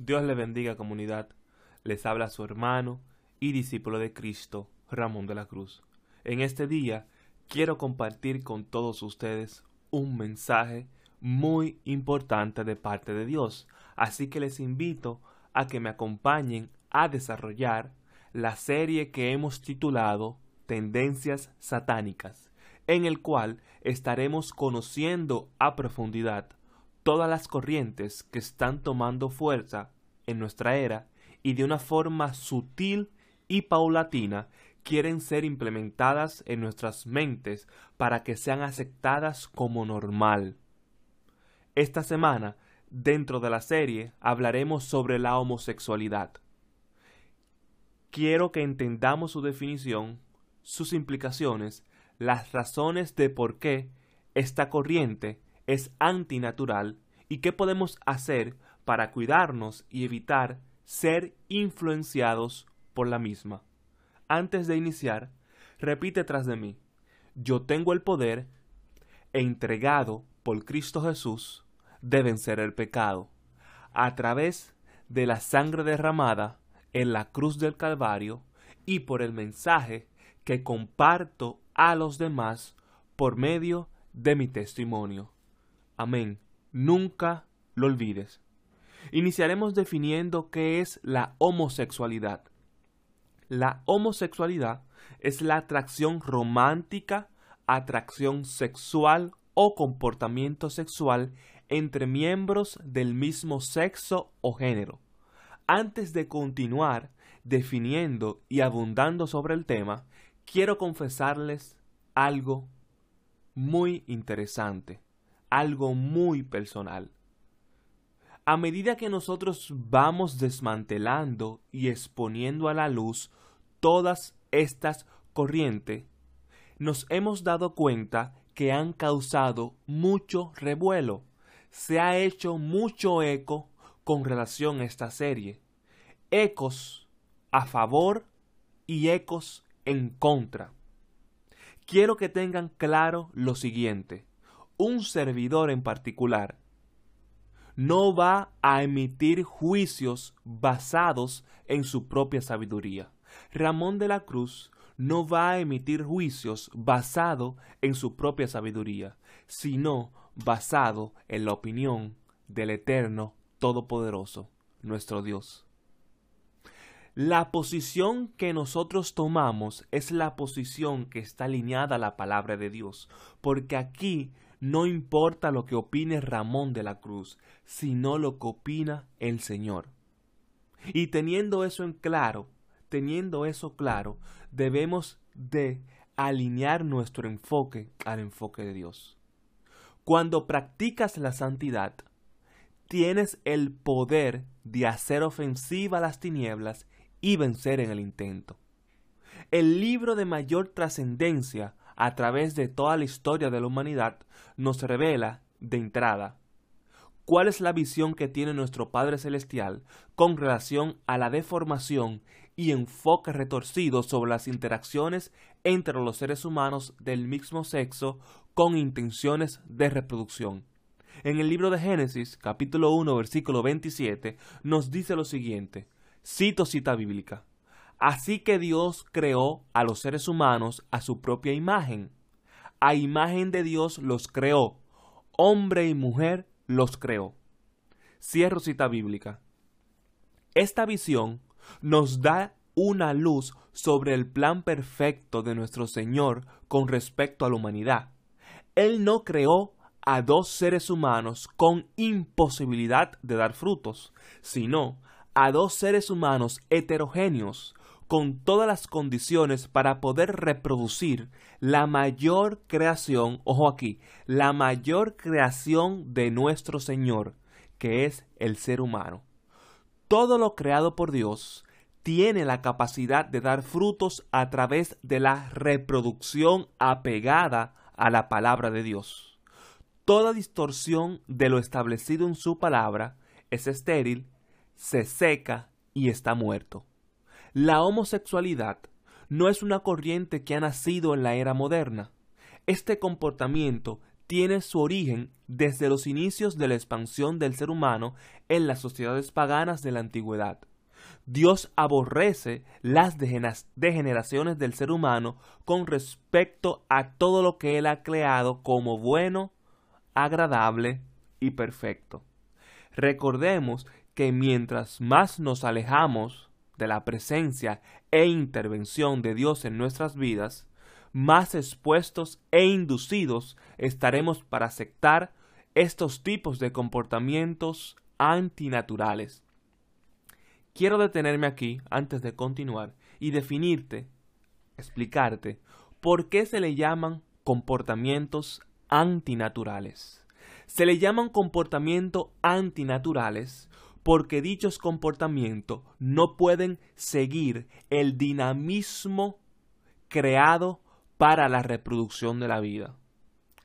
Dios le bendiga comunidad. Les habla su hermano y discípulo de Cristo, Ramón de la Cruz. En este día quiero compartir con todos ustedes un mensaje muy importante de parte de Dios. Así que les invito a que me acompañen a desarrollar la serie que hemos titulado Tendencias Satánicas, en el cual estaremos conociendo a profundidad todas las corrientes que están tomando fuerza en nuestra era y de una forma sutil y paulatina quieren ser implementadas en nuestras mentes para que sean aceptadas como normal. Esta semana, dentro de la serie, hablaremos sobre la homosexualidad. Quiero que entendamos su definición, sus implicaciones, las razones de por qué esta corriente es antinatural y qué podemos hacer para cuidarnos y evitar ser influenciados por la misma. Antes de iniciar, repite tras de mí, yo tengo el poder entregado por Cristo Jesús de vencer el pecado, a través de la sangre derramada en la cruz del Calvario y por el mensaje que comparto a los demás por medio de mi testimonio. Amén. Nunca lo olvides. Iniciaremos definiendo qué es la homosexualidad. La homosexualidad es la atracción romántica, atracción sexual o comportamiento sexual entre miembros del mismo sexo o género. Antes de continuar definiendo y abundando sobre el tema, quiero confesarles algo muy interesante algo muy personal. A medida que nosotros vamos desmantelando y exponiendo a la luz todas estas corrientes, nos hemos dado cuenta que han causado mucho revuelo. Se ha hecho mucho eco con relación a esta serie. Ecos a favor y ecos en contra. Quiero que tengan claro lo siguiente un servidor en particular no va a emitir juicios basados en su propia sabiduría. Ramón de la Cruz no va a emitir juicios basado en su propia sabiduría, sino basado en la opinión del Eterno Todopoderoso, nuestro Dios. La posición que nosotros tomamos es la posición que está alineada a la palabra de Dios, porque aquí no importa lo que opine Ramón de la Cruz, sino lo que opina el Señor. Y teniendo eso en claro, teniendo eso claro, debemos de alinear nuestro enfoque al enfoque de Dios. Cuando practicas la santidad, tienes el poder de hacer ofensiva las tinieblas y vencer en el intento. El libro de mayor trascendencia a través de toda la historia de la humanidad, nos revela, de entrada, cuál es la visión que tiene nuestro Padre Celestial con relación a la deformación y enfoque retorcido sobre las interacciones entre los seres humanos del mismo sexo con intenciones de reproducción. En el libro de Génesis, capítulo 1, versículo 27, nos dice lo siguiente, cito cita bíblica, Así que Dios creó a los seres humanos a su propia imagen. A imagen de Dios los creó. Hombre y mujer los creó. Cierro cita bíblica. Esta visión nos da una luz sobre el plan perfecto de nuestro Señor con respecto a la humanidad. Él no creó a dos seres humanos con imposibilidad de dar frutos, sino a dos seres humanos heterogéneos, con todas las condiciones para poder reproducir la mayor creación, ojo aquí, la mayor creación de nuestro Señor, que es el ser humano. Todo lo creado por Dios tiene la capacidad de dar frutos a través de la reproducción apegada a la palabra de Dios. Toda distorsión de lo establecido en su palabra es estéril, se seca y está muerto. La homosexualidad no es una corriente que ha nacido en la era moderna. Este comportamiento tiene su origen desde los inicios de la expansión del ser humano en las sociedades paganas de la antigüedad. Dios aborrece las degeneraciones del ser humano con respecto a todo lo que Él ha creado como bueno, agradable y perfecto. Recordemos que mientras más nos alejamos de la presencia e intervención de Dios en nuestras vidas, más expuestos e inducidos estaremos para aceptar estos tipos de comportamientos antinaturales. Quiero detenerme aquí antes de continuar y definirte, explicarte, por qué se le llaman comportamientos antinaturales. Se le llaman comportamientos antinaturales porque dichos comportamientos no pueden seguir el dinamismo creado para la reproducción de la vida.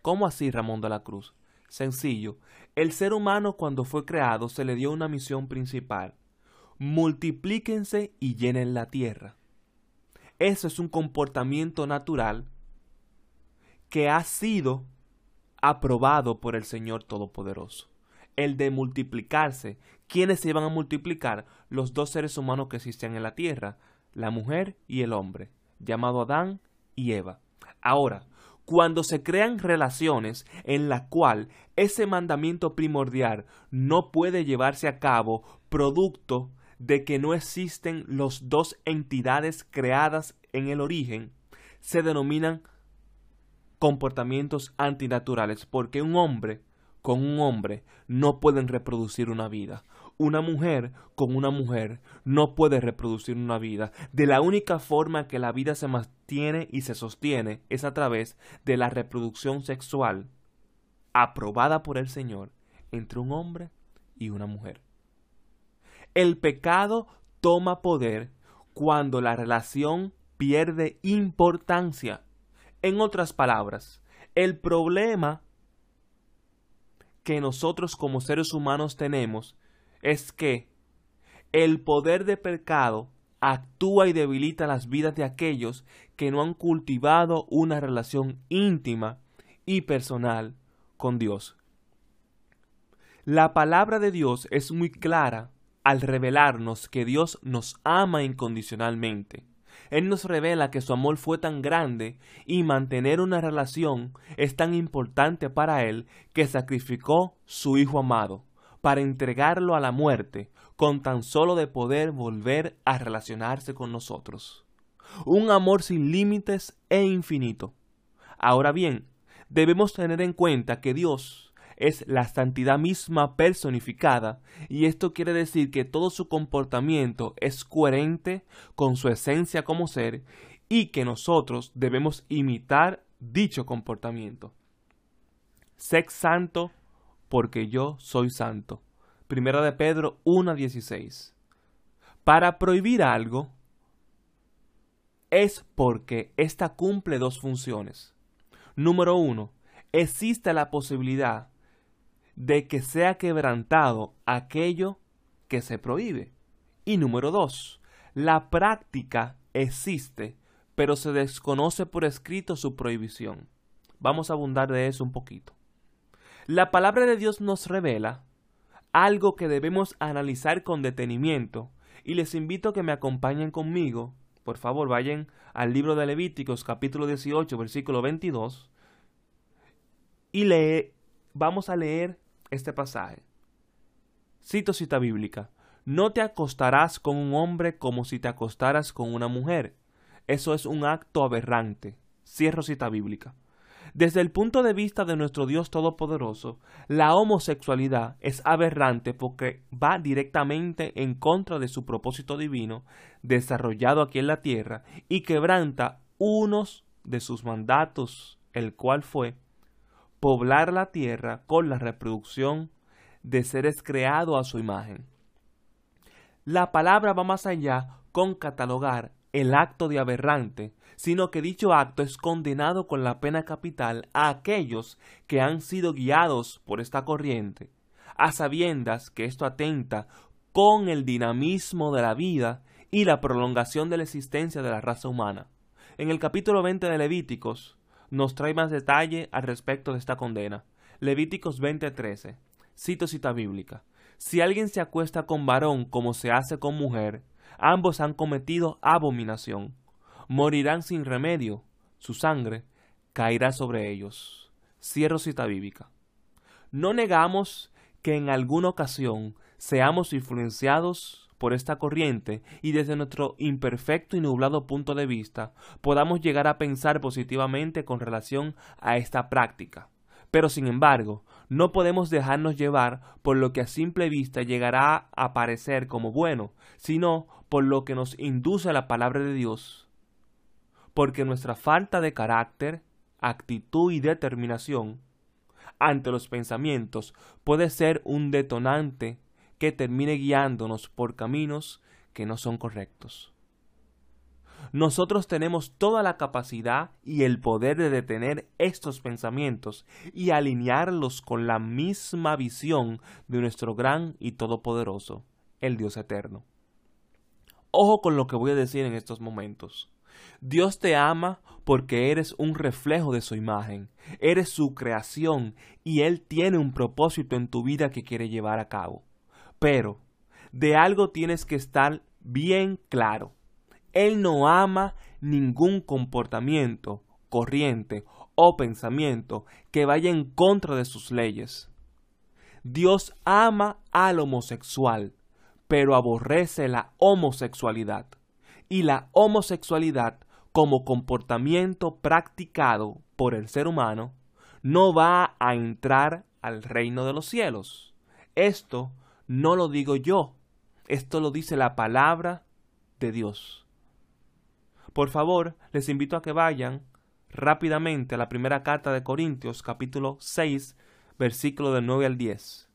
¿Cómo así, Ramón de la Cruz? Sencillo, el ser humano cuando fue creado se le dio una misión principal. Multiplíquense y llenen la tierra. Eso es un comportamiento natural que ha sido aprobado por el Señor Todopoderoso. El de multiplicarse. ¿Quiénes se iban a multiplicar? Los dos seres humanos que existen en la tierra, la mujer y el hombre, llamado Adán y Eva. Ahora, cuando se crean relaciones en la cual ese mandamiento primordial no puede llevarse a cabo producto de que no existen los dos entidades creadas en el origen, se denominan comportamientos antinaturales, porque un hombre con un hombre no pueden reproducir una vida. Una mujer con una mujer no puede reproducir una vida. De la única forma que la vida se mantiene y se sostiene es a través de la reproducción sexual aprobada por el Señor entre un hombre y una mujer. El pecado toma poder cuando la relación pierde importancia en otras palabras, el problema que nosotros como seres humanos tenemos es que el poder de pecado actúa y debilita las vidas de aquellos que no han cultivado una relación íntima y personal con Dios. La palabra de Dios es muy clara al revelarnos que Dios nos ama incondicionalmente él nos revela que su amor fue tan grande y mantener una relación es tan importante para Él que sacrificó su Hijo amado para entregarlo a la muerte con tan solo de poder volver a relacionarse con nosotros. Un amor sin límites e infinito. Ahora bien, debemos tener en cuenta que Dios es la santidad misma personificada, y esto quiere decir que todo su comportamiento es coherente con su esencia como ser, y que nosotros debemos imitar dicho comportamiento. Sé santo porque yo soy santo. Primera de Pedro 1.16. Para prohibir algo es porque ésta cumple dos funciones. Número uno, existe la posibilidad de que sea quebrantado aquello que se prohíbe. Y número dos, la práctica existe, pero se desconoce por escrito su prohibición. Vamos a abundar de eso un poquito. La palabra de Dios nos revela algo que debemos analizar con detenimiento y les invito a que me acompañen conmigo. Por favor, vayan al libro de Levíticos capítulo 18 versículo 22 y lee, vamos a leer este pasaje. Cito cita bíblica. No te acostarás con un hombre como si te acostaras con una mujer. Eso es un acto aberrante. Cierro cita bíblica. Desde el punto de vista de nuestro Dios Todopoderoso, la homosexualidad es aberrante porque va directamente en contra de su propósito divino desarrollado aquí en la tierra y quebranta unos de sus mandatos, el cual fue poblar la tierra con la reproducción de seres creados a su imagen. La palabra va más allá con catalogar el acto de aberrante, sino que dicho acto es condenado con la pena capital a aquellos que han sido guiados por esta corriente, a sabiendas que esto atenta con el dinamismo de la vida y la prolongación de la existencia de la raza humana. En el capítulo 20 de Levíticos, nos trae más detalle al respecto de esta condena. Levíticos 20:13. Cito cita bíblica. Si alguien se acuesta con varón como se hace con mujer, ambos han cometido abominación. Morirán sin remedio. Su sangre caerá sobre ellos. Cierro cita bíblica. No negamos que en alguna ocasión seamos influenciados por esta corriente y desde nuestro imperfecto y nublado punto de vista podamos llegar a pensar positivamente con relación a esta práctica. Pero sin embargo, no podemos dejarnos llevar por lo que a simple vista llegará a parecer como bueno, sino por lo que nos induce la palabra de Dios. Porque nuestra falta de carácter, actitud y determinación ante los pensamientos puede ser un detonante que termine guiándonos por caminos que no son correctos. Nosotros tenemos toda la capacidad y el poder de detener estos pensamientos y alinearlos con la misma visión de nuestro gran y todopoderoso, el Dios eterno. Ojo con lo que voy a decir en estos momentos. Dios te ama porque eres un reflejo de su imagen, eres su creación y Él tiene un propósito en tu vida que quiere llevar a cabo. Pero de algo tienes que estar bien claro. Él no ama ningún comportamiento, corriente o pensamiento que vaya en contra de sus leyes. Dios ama al homosexual, pero aborrece la homosexualidad. Y la homosexualidad como comportamiento practicado por el ser humano no va a entrar al reino de los cielos. Esto no lo digo yo, esto lo dice la palabra de Dios. Por favor, les invito a que vayan rápidamente a la primera carta de Corintios, capítulo 6, versículo del 9 al 10.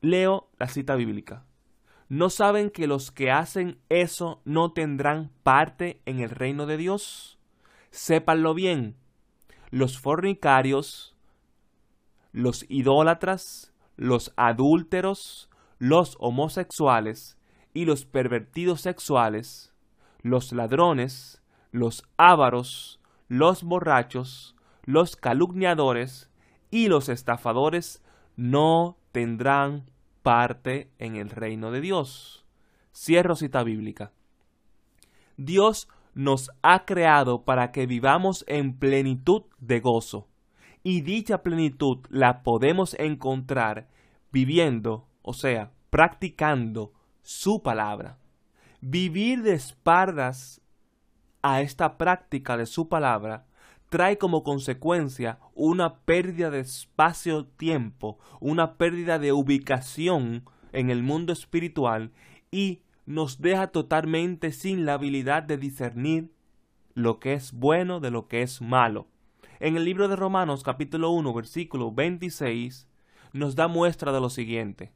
Leo la cita bíblica. ¿No saben que los que hacen eso no tendrán parte en el reino de Dios? Sépanlo bien. Los fornicarios, los idólatras, los adúlteros, los homosexuales y los pervertidos sexuales, los ladrones, los ávaros, los borrachos, los calumniadores y los estafadores no tendrán parte en el reino de Dios. Cierro cita bíblica. Dios nos ha creado para que vivamos en plenitud de gozo y dicha plenitud la podemos encontrar viviendo, o sea, practicando su palabra. Vivir de espaldas a esta práctica de su palabra trae como consecuencia una pérdida de espacio-tiempo, una pérdida de ubicación en el mundo espiritual y nos deja totalmente sin la habilidad de discernir lo que es bueno de lo que es malo. En el libro de Romanos capítulo 1 versículo 26 nos da muestra de lo siguiente.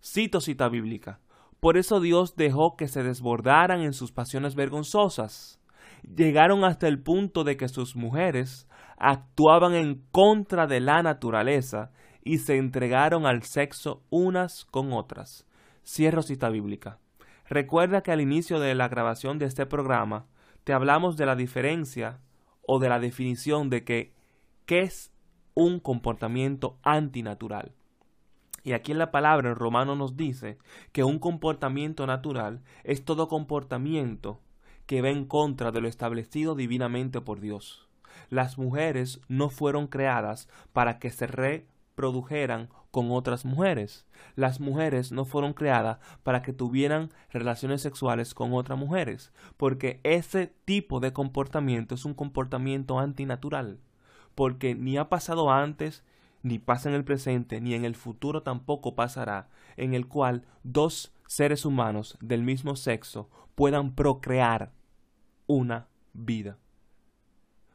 Cito cita bíblica. Por eso Dios dejó que se desbordaran en sus pasiones vergonzosas. Llegaron hasta el punto de que sus mujeres actuaban en contra de la naturaleza y se entregaron al sexo unas con otras. Cierro cita bíblica. Recuerda que al inicio de la grabación de este programa te hablamos de la diferencia o de la definición de que qué es un comportamiento antinatural. Y aquí en la palabra en romano nos dice que un comportamiento natural es todo comportamiento que va en contra de lo establecido divinamente por Dios. Las mujeres no fueron creadas para que se reprodujeran con otras mujeres. Las mujeres no fueron creadas para que tuvieran relaciones sexuales con otras mujeres, porque ese tipo de comportamiento es un comportamiento antinatural, porque ni ha pasado antes, ni pasa en el presente, ni en el futuro tampoco pasará, en el cual dos seres humanos del mismo sexo puedan procrear una vida.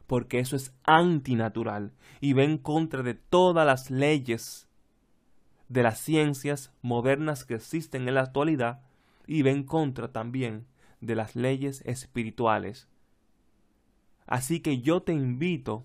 Porque eso es antinatural y va en contra de todas las leyes de las ciencias modernas que existen en la actualidad y ven contra también de las leyes espirituales. Así que yo te invito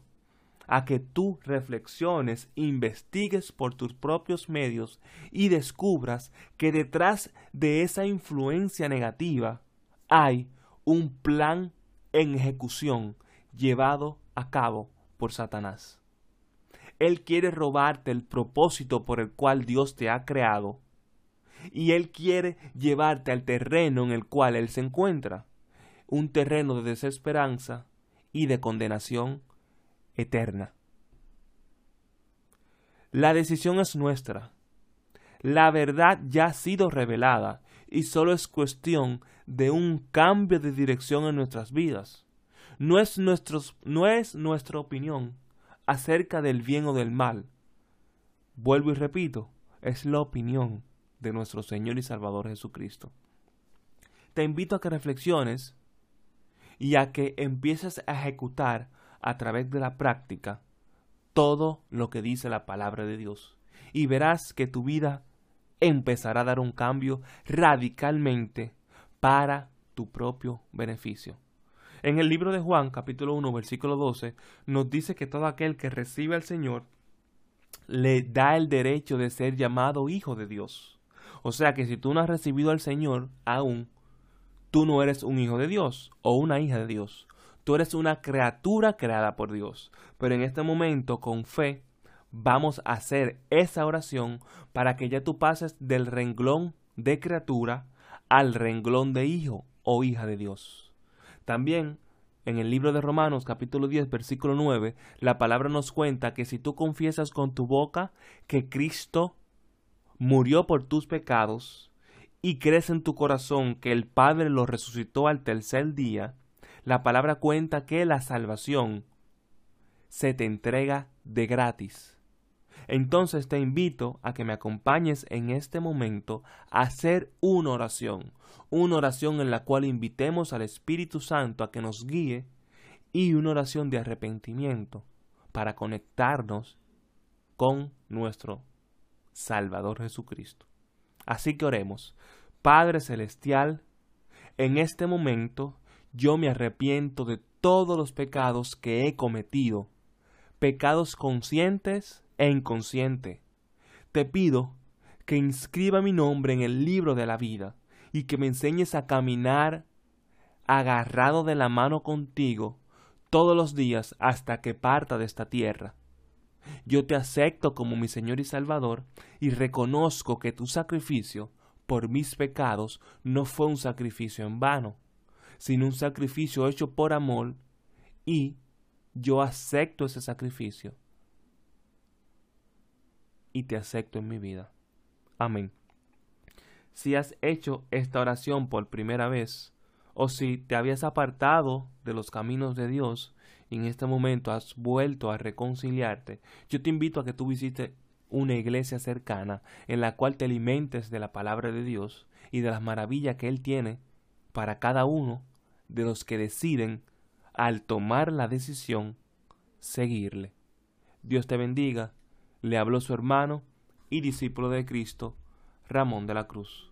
a que tú reflexiones, investigues por tus propios medios y descubras que detrás de esa influencia negativa hay un plan en ejecución llevado a cabo por Satanás. Él quiere robarte el propósito por el cual Dios te ha creado. Y Él quiere llevarte al terreno en el cual Él se encuentra. Un terreno de desesperanza y de condenación eterna. La decisión es nuestra. La verdad ya ha sido revelada y solo es cuestión de un cambio de dirección en nuestras vidas. No es, no es nuestra opinión acerca del bien o del mal. Vuelvo y repito, es la opinión de nuestro Señor y Salvador Jesucristo. Te invito a que reflexiones y a que empieces a ejecutar a través de la práctica todo lo que dice la palabra de Dios. Y verás que tu vida empezará a dar un cambio radicalmente para tu propio beneficio. En el libro de Juan, capítulo 1, versículo 12, nos dice que todo aquel que recibe al Señor le da el derecho de ser llamado hijo de Dios. O sea que si tú no has recibido al Señor aún, tú no eres un hijo de Dios o una hija de Dios. Tú eres una criatura creada por Dios. Pero en este momento, con fe, vamos a hacer esa oración para que ya tú pases del renglón de criatura al renglón de hijo o hija de Dios. También en el libro de Romanos capítulo 10 versículo 9, la palabra nos cuenta que si tú confiesas con tu boca que Cristo murió por tus pecados y crees en tu corazón que el Padre lo resucitó al tercer día, la palabra cuenta que la salvación se te entrega de gratis. Entonces te invito a que me acompañes en este momento a hacer una oración, una oración en la cual invitemos al Espíritu Santo a que nos guíe y una oración de arrepentimiento para conectarnos con nuestro Salvador Jesucristo. Así que oremos. Padre Celestial, en este momento yo me arrepiento de todos los pecados que he cometido, pecados conscientes e inconsciente. Te pido que inscriba mi nombre en el libro de la vida y que me enseñes a caminar agarrado de la mano contigo todos los días hasta que parta de esta tierra. Yo te acepto como mi Señor y Salvador y reconozco que tu sacrificio por mis pecados no fue un sacrificio en vano, sino un sacrificio hecho por amor y yo acepto ese sacrificio y te acepto en mi vida. Amén. Si has hecho esta oración por primera vez, o si te habías apartado de los caminos de Dios y en este momento has vuelto a reconciliarte, yo te invito a que tú visites una iglesia cercana en la cual te alimentes de la palabra de Dios y de las maravillas que Él tiene para cada uno de los que deciden, al tomar la decisión, seguirle. Dios te bendiga le habló su hermano y discípulo de Cristo, Ramón de la Cruz.